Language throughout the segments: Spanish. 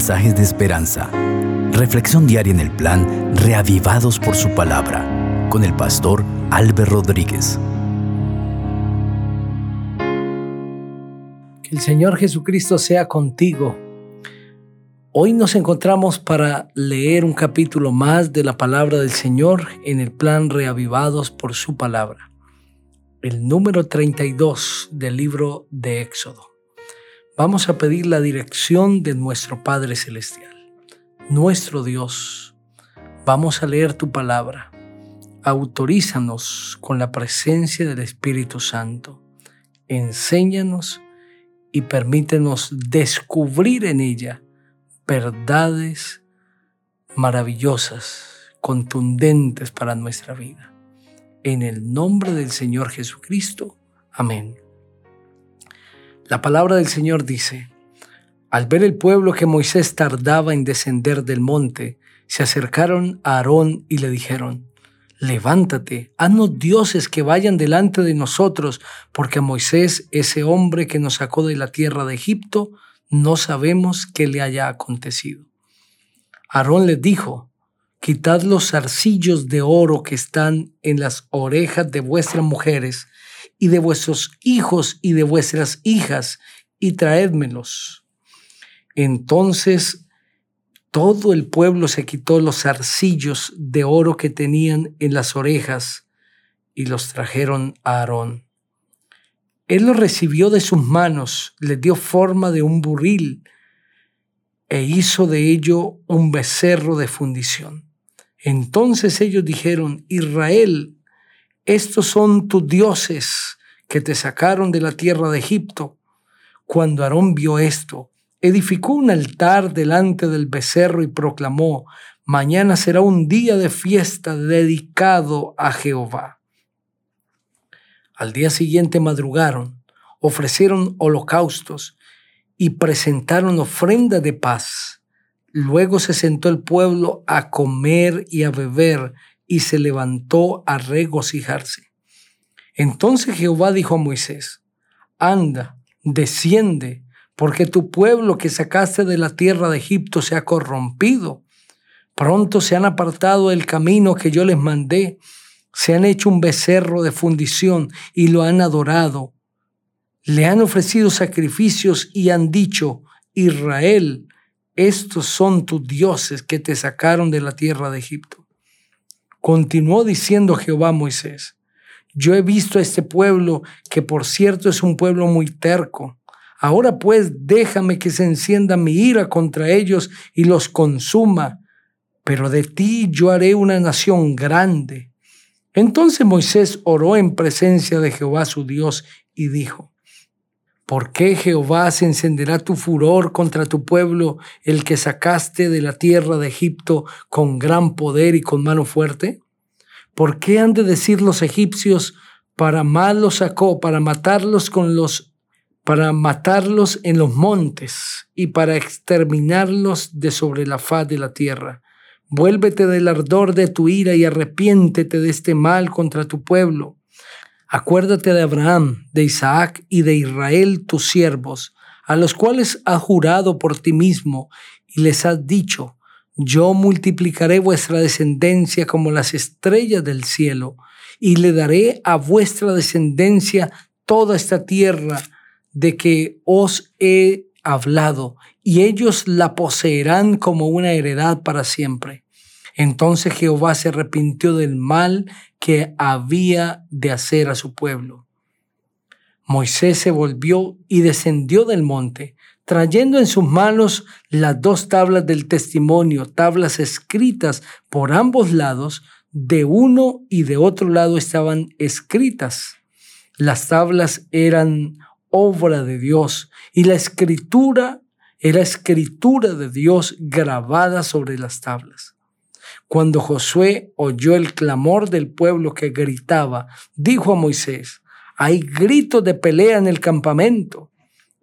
mensajes de esperanza. Reflexión diaria en el plan Reavivados por su palabra con el pastor Álvaro Rodríguez. Que el Señor Jesucristo sea contigo. Hoy nos encontramos para leer un capítulo más de la palabra del Señor en el plan Reavivados por su palabra. El número 32 del libro de Éxodo vamos a pedir la dirección de nuestro Padre Celestial. Nuestro Dios, vamos a leer tu palabra. Autorízanos con la presencia del Espíritu Santo. Enséñanos y permítenos descubrir en ella verdades maravillosas, contundentes para nuestra vida. En el nombre del Señor Jesucristo. Amén. La palabra del Señor dice, al ver el pueblo que Moisés tardaba en descender del monte, se acercaron a Aarón y le dijeron, Levántate, haznos dioses que vayan delante de nosotros, porque a Moisés, ese hombre que nos sacó de la tierra de Egipto, no sabemos qué le haya acontecido. Aarón les dijo, Quitad los zarcillos de oro que están en las orejas de vuestras mujeres y de vuestros hijos y de vuestras hijas, y traédmelos. Entonces todo el pueblo se quitó los zarcillos de oro que tenían en las orejas y los trajeron a Aarón. Él los recibió de sus manos, le dio forma de un burril e hizo de ello un becerro de fundición. Entonces ellos dijeron, Israel, estos son tus dioses que te sacaron de la tierra de Egipto. Cuando Aarón vio esto, edificó un altar delante del becerro y proclamó, mañana será un día de fiesta dedicado a Jehová. Al día siguiente madrugaron, ofrecieron holocaustos y presentaron ofrenda de paz. Luego se sentó el pueblo a comer y a beber y se levantó a regocijarse. Entonces Jehová dijo a Moisés, anda, desciende, porque tu pueblo que sacaste de la tierra de Egipto se ha corrompido. Pronto se han apartado del camino que yo les mandé, se han hecho un becerro de fundición y lo han adorado. Le han ofrecido sacrificios y han dicho, Israel, estos son tus dioses que te sacaron de la tierra de Egipto. Continuó diciendo Jehová a Moisés, yo he visto a este pueblo, que por cierto es un pueblo muy terco. Ahora pues déjame que se encienda mi ira contra ellos y los consuma, pero de ti yo haré una nación grande. Entonces Moisés oró en presencia de Jehová su Dios y dijo, ¿Por qué Jehová se encenderá tu furor contra tu pueblo, el que sacaste de la tierra de Egipto con gran poder y con mano fuerte? ¿Por qué han de decir los egipcios, para mal los sacó, para matarlos con los para matarlos en los montes y para exterminarlos de sobre la faz de la tierra? Vuélvete del ardor de tu ira y arrepiéntete de este mal contra tu pueblo Acuérdate de Abraham, de Isaac y de Israel tus siervos, a los cuales has jurado por ti mismo y les has dicho, yo multiplicaré vuestra descendencia como las estrellas del cielo, y le daré a vuestra descendencia toda esta tierra de que os he hablado, y ellos la poseerán como una heredad para siempre. Entonces Jehová se arrepintió del mal que había de hacer a su pueblo. Moisés se volvió y descendió del monte, trayendo en sus manos las dos tablas del testimonio, tablas escritas por ambos lados, de uno y de otro lado estaban escritas. Las tablas eran obra de Dios y la escritura era escritura de Dios grabada sobre las tablas. Cuando Josué oyó el clamor del pueblo que gritaba, dijo a Moisés, hay gritos de pelea en el campamento.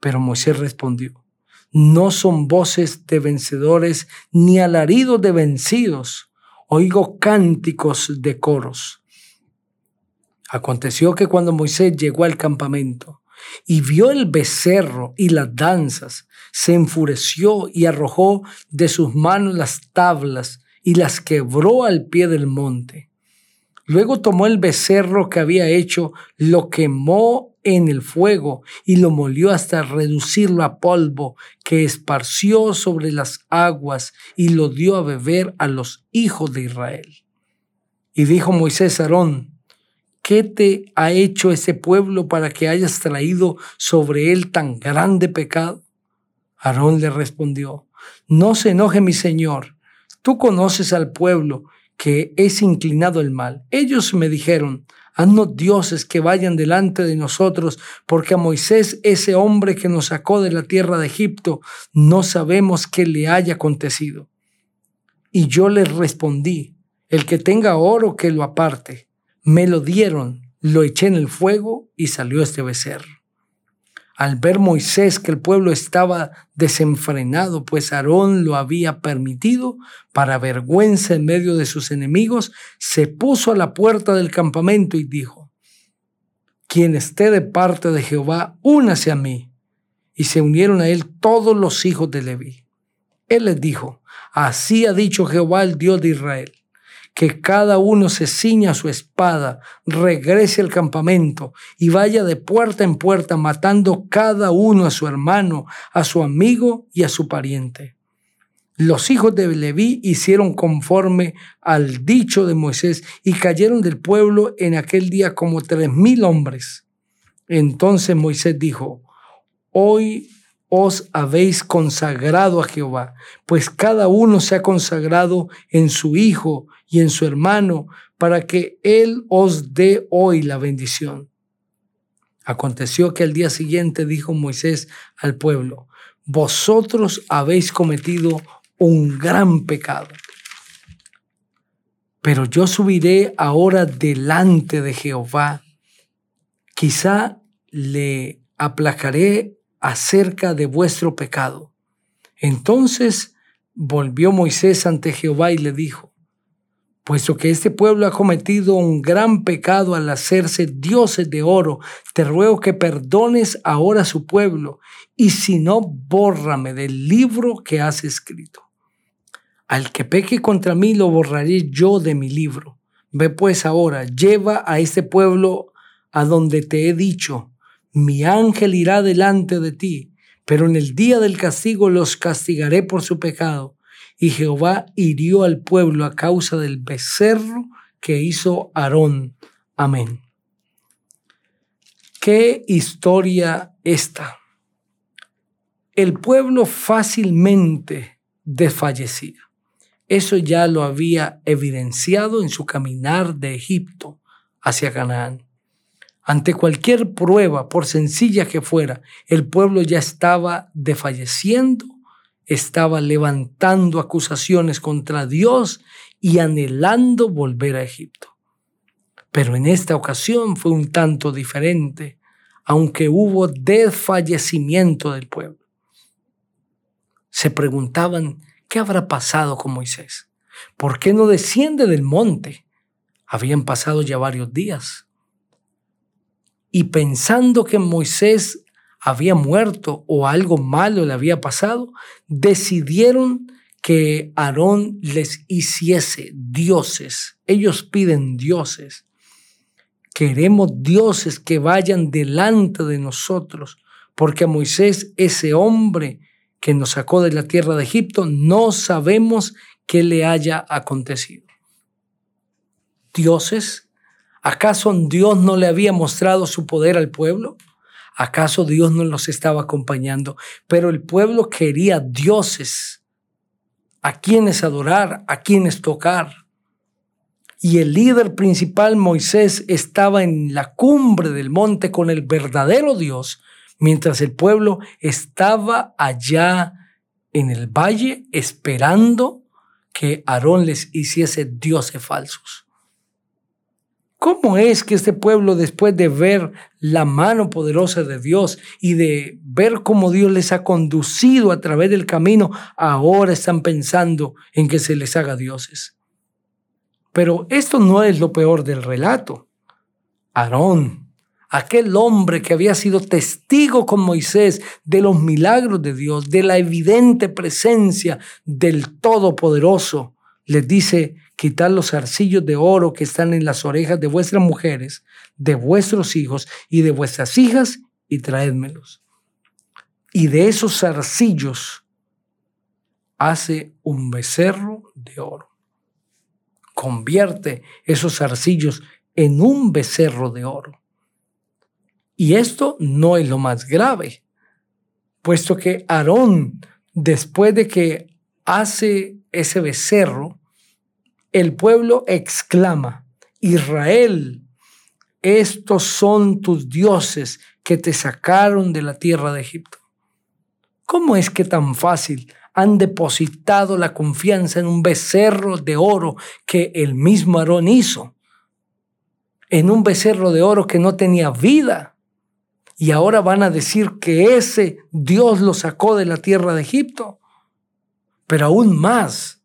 Pero Moisés respondió, no son voces de vencedores ni alaridos de vencidos, oigo cánticos de coros. Aconteció que cuando Moisés llegó al campamento y vio el becerro y las danzas, se enfureció y arrojó de sus manos las tablas y las quebró al pie del monte. Luego tomó el becerro que había hecho, lo quemó en el fuego y lo molió hasta reducirlo a polvo, que esparció sobre las aguas y lo dio a beber a los hijos de Israel. Y dijo Moisés a Aarón, ¿qué te ha hecho ese pueblo para que hayas traído sobre él tan grande pecado? Aarón le respondió, no se enoje mi señor, tú conoces al pueblo que es inclinado el mal. Ellos me dijeron, haznos dioses que vayan delante de nosotros, porque a Moisés, ese hombre que nos sacó de la tierra de Egipto, no sabemos qué le haya acontecido. Y yo les respondí, el que tenga oro que lo aparte. Me lo dieron, lo eché en el fuego y salió este becerro al ver Moisés que el pueblo estaba desenfrenado, pues Aarón lo había permitido, para vergüenza en medio de sus enemigos, se puso a la puerta del campamento y dijo, quien esté de parte de Jehová, únase a mí. Y se unieron a él todos los hijos de Leví. Él les dijo, así ha dicho Jehová el Dios de Israel que cada uno se ciña su espada, regrese al campamento y vaya de puerta en puerta matando cada uno a su hermano, a su amigo y a su pariente. Los hijos de Leví hicieron conforme al dicho de Moisés y cayeron del pueblo en aquel día como tres mil hombres. Entonces Moisés dijo, hoy os habéis consagrado a Jehová, pues cada uno se ha consagrado en su hijo y en su hermano, para que él os dé hoy la bendición. Aconteció que al día siguiente dijo Moisés al pueblo, vosotros habéis cometido un gran pecado. Pero yo subiré ahora delante de Jehová. Quizá le aplacaré acerca de vuestro pecado. Entonces volvió Moisés ante Jehová y le dijo, puesto que este pueblo ha cometido un gran pecado al hacerse dioses de oro, te ruego que perdones ahora a su pueblo, y si no, bórrame del libro que has escrito. Al que peque contra mí lo borraré yo de mi libro. Ve pues ahora, lleva a este pueblo a donde te he dicho, mi ángel irá delante de ti, pero en el día del castigo los castigaré por su pecado. Y Jehová hirió al pueblo a causa del becerro que hizo Aarón. Amén. ¿Qué historia esta? El pueblo fácilmente desfallecía. Eso ya lo había evidenciado en su caminar de Egipto hacia Canaán. Ante cualquier prueba, por sencilla que fuera, el pueblo ya estaba desfalleciendo, estaba levantando acusaciones contra Dios y anhelando volver a Egipto. Pero en esta ocasión fue un tanto diferente, aunque hubo desfallecimiento del pueblo. Se preguntaban, ¿qué habrá pasado con Moisés? ¿Por qué no desciende del monte? Habían pasado ya varios días y pensando que Moisés había muerto o algo malo le había pasado, decidieron que Aarón les hiciese dioses. Ellos piden dioses. Queremos dioses que vayan delante de nosotros, porque a Moisés, ese hombre que nos sacó de la tierra de Egipto, no sabemos qué le haya acontecido. Dioses ¿Acaso Dios no le había mostrado su poder al pueblo? ¿Acaso Dios no los estaba acompañando? Pero el pueblo quería dioses, a quienes adorar, a quienes tocar. Y el líder principal, Moisés, estaba en la cumbre del monte con el verdadero Dios, mientras el pueblo estaba allá en el valle esperando que Aarón les hiciese dioses falsos. ¿Cómo es que este pueblo, después de ver la mano poderosa de Dios y de ver cómo Dios les ha conducido a través del camino, ahora están pensando en que se les haga dioses? Pero esto no es lo peor del relato. Aarón, aquel hombre que había sido testigo con Moisés de los milagros de Dios, de la evidente presencia del Todopoderoso, les dice, quitar los arcillos de oro que están en las orejas de vuestras mujeres, de vuestros hijos y de vuestras hijas, y traédmelos. Y de esos arcillos hace un becerro de oro. Convierte esos arcillos en un becerro de oro. Y esto no es lo más grave, puesto que Aarón, después de que hace ese becerro, el pueblo exclama, Israel, estos son tus dioses que te sacaron de la tierra de Egipto. ¿Cómo es que tan fácil han depositado la confianza en un becerro de oro que el mismo Aarón hizo? En un becerro de oro que no tenía vida. Y ahora van a decir que ese Dios lo sacó de la tierra de Egipto. Pero aún más,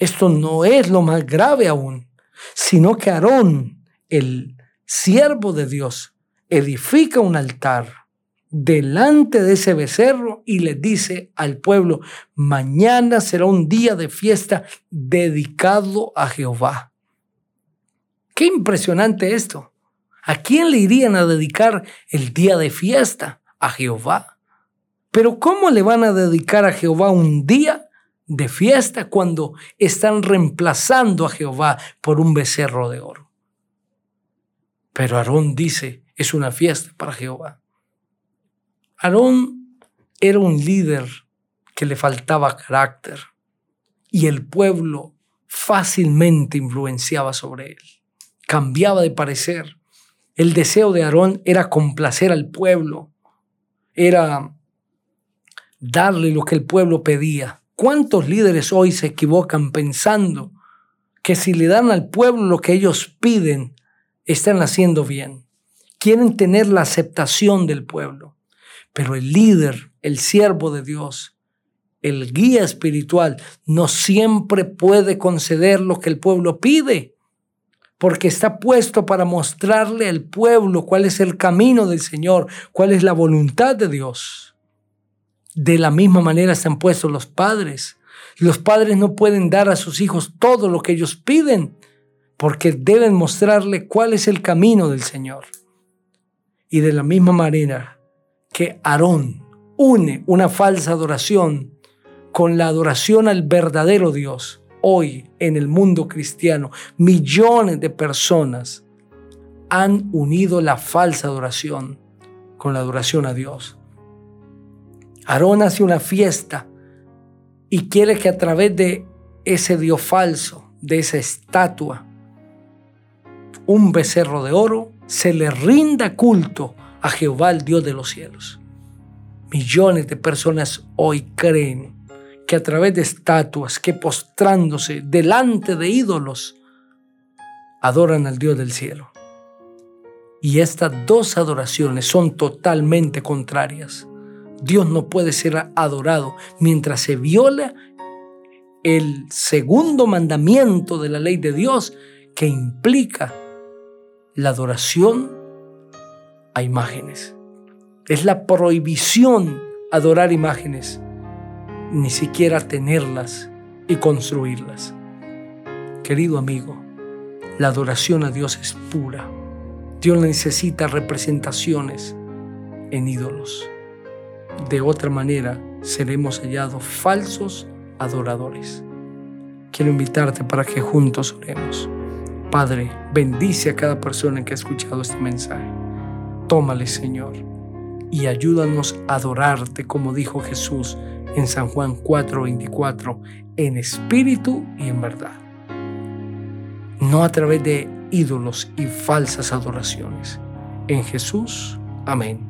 esto no es lo más grave aún, sino que Aarón, el siervo de Dios, edifica un altar delante de ese becerro y le dice al pueblo, mañana será un día de fiesta dedicado a Jehová. Qué impresionante esto. ¿A quién le irían a dedicar el día de fiesta? A Jehová. Pero ¿cómo le van a dedicar a Jehová un día de fiesta cuando están reemplazando a Jehová por un becerro de oro. Pero Aarón dice, es una fiesta para Jehová. Aarón era un líder que le faltaba carácter y el pueblo fácilmente influenciaba sobre él, cambiaba de parecer. El deseo de Aarón era complacer al pueblo, era darle lo que el pueblo pedía. ¿Cuántos líderes hoy se equivocan pensando que si le dan al pueblo lo que ellos piden, están haciendo bien? Quieren tener la aceptación del pueblo. Pero el líder, el siervo de Dios, el guía espiritual, no siempre puede conceder lo que el pueblo pide, porque está puesto para mostrarle al pueblo cuál es el camino del Señor, cuál es la voluntad de Dios. De la misma manera están puestos los padres. Los padres no pueden dar a sus hijos todo lo que ellos piden, porque deben mostrarle cuál es el camino del Señor. Y de la misma manera que Aarón une una falsa adoración con la adoración al verdadero Dios, hoy en el mundo cristiano, millones de personas han unido la falsa adoración con la adoración a Dios. Aarón hace una fiesta y quiere que a través de ese Dios falso, de esa estatua, un becerro de oro, se le rinda culto a Jehová, el Dios de los cielos. Millones de personas hoy creen que a través de estatuas, que postrándose delante de ídolos, adoran al Dios del cielo. Y estas dos adoraciones son totalmente contrarias. Dios no puede ser adorado mientras se viola el segundo mandamiento de la ley de Dios que implica la adoración a imágenes. Es la prohibición adorar imágenes, ni siquiera tenerlas y construirlas. Querido amigo, la adoración a Dios es pura. Dios necesita representaciones en ídolos. De otra manera, seremos hallados falsos adoradores. Quiero invitarte para que juntos oremos. Padre, bendice a cada persona que ha escuchado este mensaje. Tómale, Señor, y ayúdanos a adorarte como dijo Jesús en San Juan 4:24, en espíritu y en verdad. No a través de ídolos y falsas adoraciones. En Jesús, amén.